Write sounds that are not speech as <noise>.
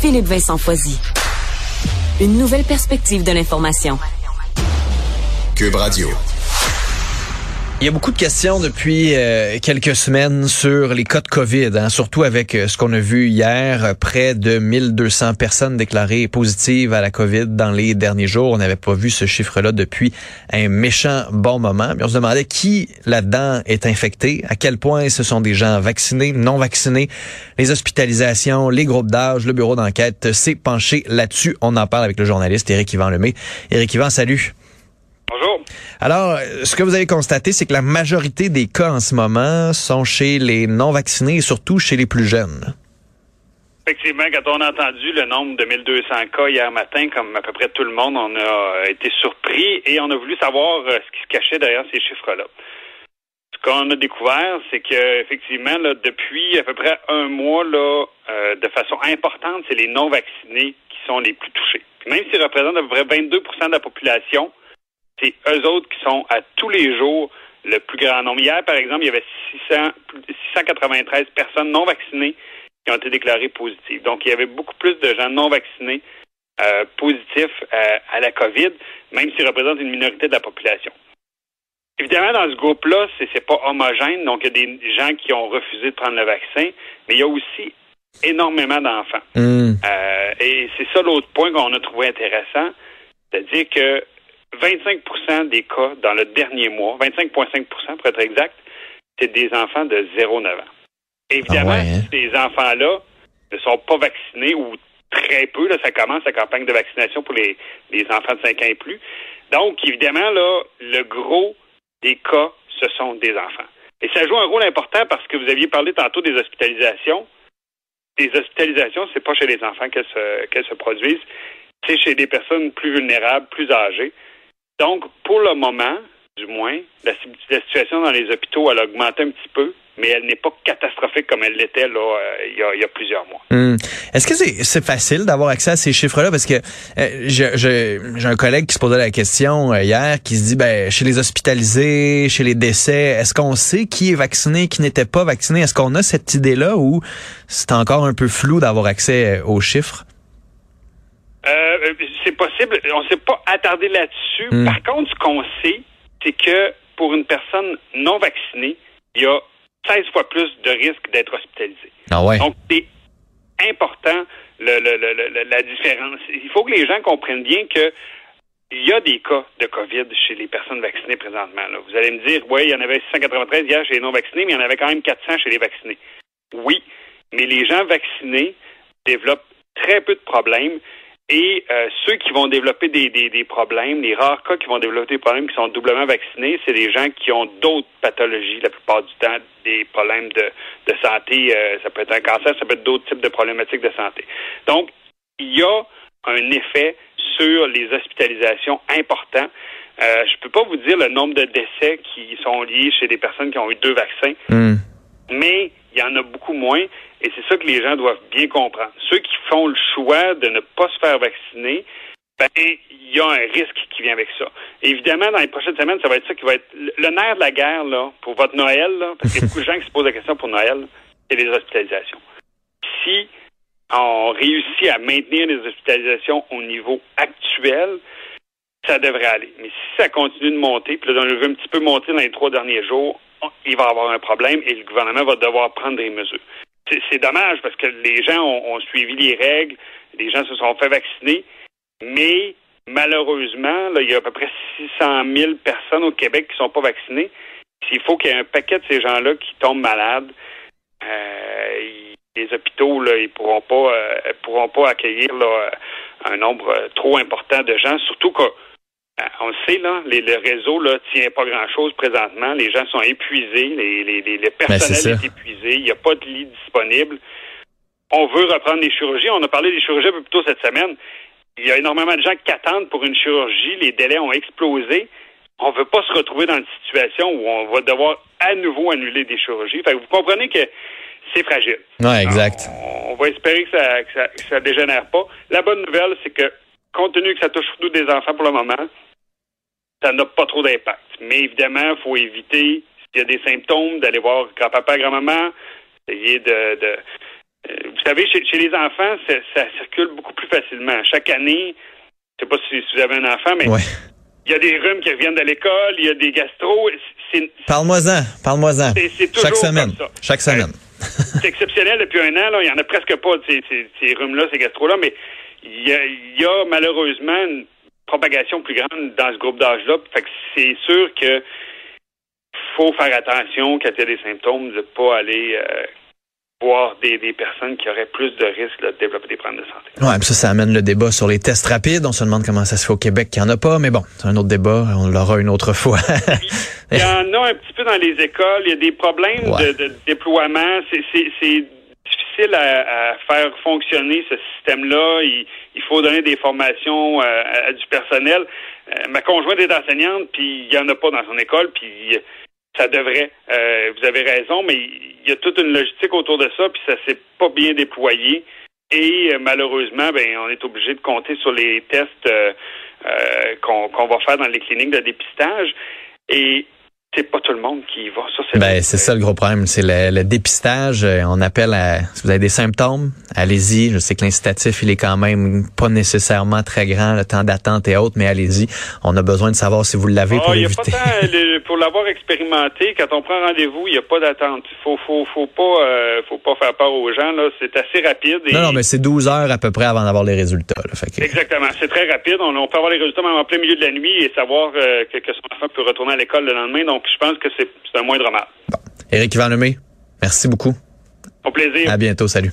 Philippe Vincent Foisy. Une nouvelle perspective de l'information. Cube Radio. Il y a beaucoup de questions depuis euh, quelques semaines sur les cas de COVID, hein, surtout avec euh, ce qu'on a vu hier, euh, près de 1200 personnes déclarées positives à la COVID dans les derniers jours. On n'avait pas vu ce chiffre-là depuis un méchant bon moment. Mais on se demandait qui là-dedans est infecté, à quel point ce sont des gens vaccinés, non vaccinés, les hospitalisations, les groupes d'âge, le bureau d'enquête s'est penché là-dessus. On en parle avec le journaliste Éric Yvan Lemay. Éric Yvan, salut. Bonjour. Alors, ce que vous avez constaté, c'est que la majorité des cas en ce moment sont chez les non-vaccinés et surtout chez les plus jeunes. Effectivement, quand on a entendu le nombre de 1200 cas hier matin, comme à peu près tout le monde, on a été surpris et on a voulu savoir euh, ce qui se cachait derrière ces chiffres-là. Ce qu'on a découvert, c'est que effectivement, depuis à peu près un mois, là, euh, de façon importante, c'est les non-vaccinés qui sont les plus touchés. même s'ils représentent à peu près 22% de la population, c'est eux autres qui sont à tous les jours le plus grand nombre. Hier, par exemple, il y avait 600, 693 personnes non vaccinées qui ont été déclarées positives. Donc, il y avait beaucoup plus de gens non vaccinés euh, positifs euh, à la COVID, même s'ils représentent une minorité de la population. Évidemment, dans ce groupe-là, c'est, c'est pas homogène. Donc, il y a des gens qui ont refusé de prendre le vaccin, mais il y a aussi énormément d'enfants. Hmm. Euh, et c'est ça l'autre point qu'on a trouvé intéressant, c'est-à-dire que 25% des cas dans le dernier mois, 25,5% pour être exact, c'est des enfants de 0-9 ans. Évidemment, Ah ouais, hein? ces enfants-là ne sont pas vaccinés ou très peu. Là, ça commence la campagne de vaccination pour les, les enfants de 5 ans et plus. Donc, évidemment, là, le gros des cas, ce sont des enfants. Et ça joue un rôle important parce que vous aviez parlé tantôt des hospitalisations. Les hospitalisations, c'est pas chez les enfants qu'elles se, qu'elles se produisent, c'est chez des personnes plus vulnérables, plus âgées. Donc, pour le moment, du moins, la, situation dans les hôpitaux, elle a augmenté un petit peu, mais elle n'est pas catastrophique comme elle l'était là euh, il, y a, plusieurs mois. Hum. Est-ce que c'est c'est facile d'avoir accès à ces chiffres-là? Parce que euh, j'ai un collègue qui se posait la question euh, hier, qui se dit, ben, chez les hospitalisés, chez les décès, est-ce qu'on sait qui est vacciné, qui n'était pas vacciné? Est-ce qu'on a cette idée-là ou c'est encore un peu flou d'avoir accès aux chiffres? Euh, c'est possible. On ne s'est pas attardé là-dessus. Mm. Par contre, ce qu'on sait, c'est que pour une personne non vaccinée, il y a 16 fois plus de risque d'être hospitalisé. Ah ouais. Donc, c'est important le, le, le, la différence. Il faut que les gens comprennent bien que il y a des cas de COVID chez les personnes vaccinées présentement. Là. Vous allez me dire, oui, il y en avait 693 hier chez les non-vaccinés, mais il y en avait quand même 400 chez les vaccinés. Oui, mais les gens vaccinés développent très peu de problèmes. Et euh, ceux qui vont développer des, des, des, problèmes, les rares cas qui vont développer des problèmes qui sont doublement vaccinés, c'est des gens qui ont d'autres pathologies la plupart du temps, des problèmes de, de santé. Euh, ça peut être un cancer, ça peut être d'autres types de problématiques de santé. Donc, il y a un effet sur les hospitalisations important. Euh, je peux pas vous dire le nombre de décès qui sont liés chez des personnes qui ont eu deux vaccins, mm. mais il y en a beaucoup moins. Et c'est ça que les gens doivent bien comprendre. Ceux qui font le choix de ne pas se faire vacciner, ben, il y a un risque qui vient avec ça. évidemment, dans les prochaines semaines, ça va être ça qui va être le nerf de la guerre, là, pour votre Noël, parce qu'il y a beaucoup de gens qui se posent la question pour Noël, c'est les hospitalisations. Si on réussit à maintenir les hospitalisations au niveau actuel, ça devrait aller. Mais si ça continue de monter, puis là, on le veut un petit peu monter dans les trois derniers jours, il va avoir un problème et le gouvernement va devoir prendre des mesures. C'est dommage parce que les gens ont, suivi les règles, les gens se sont fait vacciner, mais malheureusement, il y a à peu près 600 000 personnes au Québec qui ne sont pas vaccinées. S'il faut qu'il y ait un paquet de ces gens-là qui tombent malades, euh, les hôpitaux, là, ils pourront pas, euh, pourront pas accueillir un nombre trop important de gens, surtout que on le sait, là, les, le réseau ne tient pas grand-chose présentement. Les gens sont épuisés, les, les, les le personnel ben est, est, épuisé, il n'y a pas de lit disponible. On veut reprendre les chirurgies. On a parlé des chirurgies un peu plus tôt cette semaine. Il y a énormément de gens qui attendent pour une chirurgie. Les délais ont explosé. On ne veut pas se retrouver dans une situation où on va devoir à nouveau annuler des chirurgies. Fait que vous comprenez que c'est fragile. Ouais, exact. On, on va espérer que ça, que ça, que ça dégénère pas. La bonne nouvelle, c'est que compte tenu que ça touche surtout des enfants pour le moment, ça n'a pas trop d'impact. Mais évidemment, il faut éviter, s'il y a des symptômes, d'aller voir grand-papa, grand-maman, essayer de, de vous savez, chez, les enfants, ça, circule beaucoup plus facilement. Chaque année, je sais pas si, vous avez un enfant, mais il y a des rhumes qui reviennent de l'école, il y a des gastro. Parle-moi-en, parle-moi-en. Chaque semaine. Chaque semaine. c'est exceptionnel depuis un an. Là, il y en a presque pas de ces, ces, rhumes-là, ces gastro-là, mais il y a, malheureusement une propagation plus grande dans ce groupe d'âge-là. Fait que c'est sûr que faut faire attention quand il y a des symptômes de ne pas aller euh, voir des, personnes qui auraient plus de risques de développer des problèmes de santé. Ouais, ça, ça amène le débat sur les tests rapides. On se demande comment ça se fait au Québec qu'il n'y en a pas, mais bon, c'est un autre débat. On l'aura une autre fois. il y en a un petit peu dans les écoles. Il y a des problèmes de, déploiement. C'est difficile à, faire fonctionner ce système-là. Il, faut donner des formations euh, à, du personnel. Euh, ma conjointe est enseignante, puis il n'y en a pas dans son école, puis ça devrait. Euh, vous avez raison, mais il y a toute une logistique autour de ça, puis ça s'est pas bien déployé. Et euh, malheureusement, ben, on est obligé de compter sur les tests euh, qu'on va faire dans les cliniques de dépistage. Et c'est pas tout le monde qui y va. Ça, c'est ben, c'est ça le gros problème, c'est le, dépistage. Euh, on appelle à si vous avez des symptômes, allez-y. Je sais que l'incitatif, il est quand même pas nécessairement très grand, le temps d'attente et autres, mais allez-y. On a besoin de savoir si vous l'avez ah, pour Pas <laughs> pour l'avoir expérimenté, quand on prend rendez-vous, il n'y a pas d'attente. Faut, faut, faut pas, euh, faut pas faire peur aux gens. Là, c'est assez rapide. Non, non, mais c'est 12 heures à peu près avant d'avoir les résultats. Exactement, c'est très rapide. On, peut avoir les résultats même en plein milieu de la nuit et savoir euh, que, que son enfant peut retourner à l'école le lendemain. Donc, je pense que c'est un moindre mal. Bon. Éric Van Lemay, merci beaucoup. Au plaisir. À bientôt. Salut.